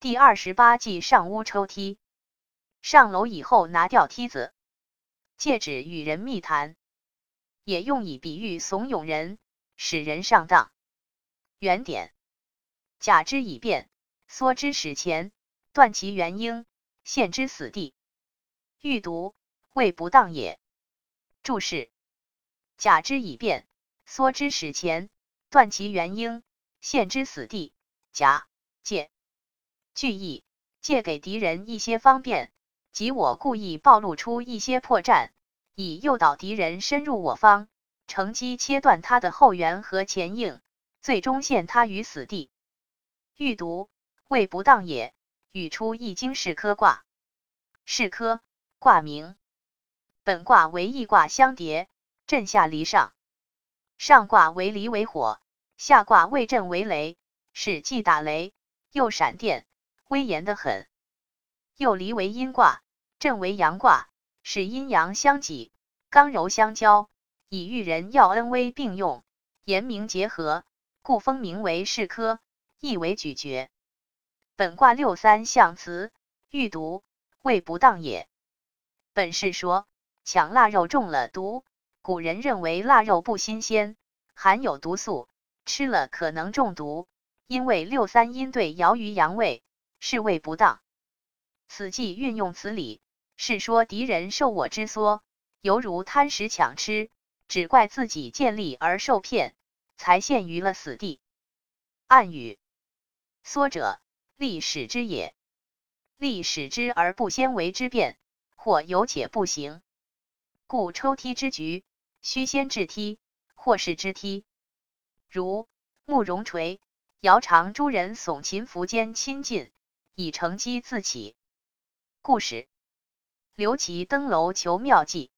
第二十八计上屋抽梯。上楼以后拿掉梯子，借指与人密谈，也用以比喻怂恿人，使人上当。原点：假之以变，缩之使前，断其元婴，陷之死地。欲读谓不当也。注释：假之以变，缩之使前，断其元婴，陷之死地。假借句意，借给敌人一些方便。即我故意暴露出一些破绽，以诱导敌人深入我方，乘机切断他的后援和前应，最终陷他于死地。欲读未不当也。语出《易经》是科卦，是科卦名。本卦为易卦相叠，震下离上。上卦为离为火，下卦为震为雷，是既打雷又闪电，威严的很。又离为阴卦，震为阳卦，是阴阳相济，刚柔相交，以育人要恩威并用，言明结合，故风名为是科，意为咀嚼。本卦六三象辞，欲读谓不当也。本是说抢腊肉中了毒，古人认为腊肉不新鲜，含有毒素，吃了可能中毒，因为六三阴对爻于阳位，是谓不当。此计运用此理，是说敌人受我之唆，犹如贪食抢吃，只怪自己见利而受骗，才陷于了死地。暗语：缩者，利使之也。利使之而不先为之变，或有且不行。故抽梯之局，须先制梯，或是之梯。如慕容垂、姚长诸人耸秦服间亲近，以乘机自起。故事：刘琦登楼求妙计。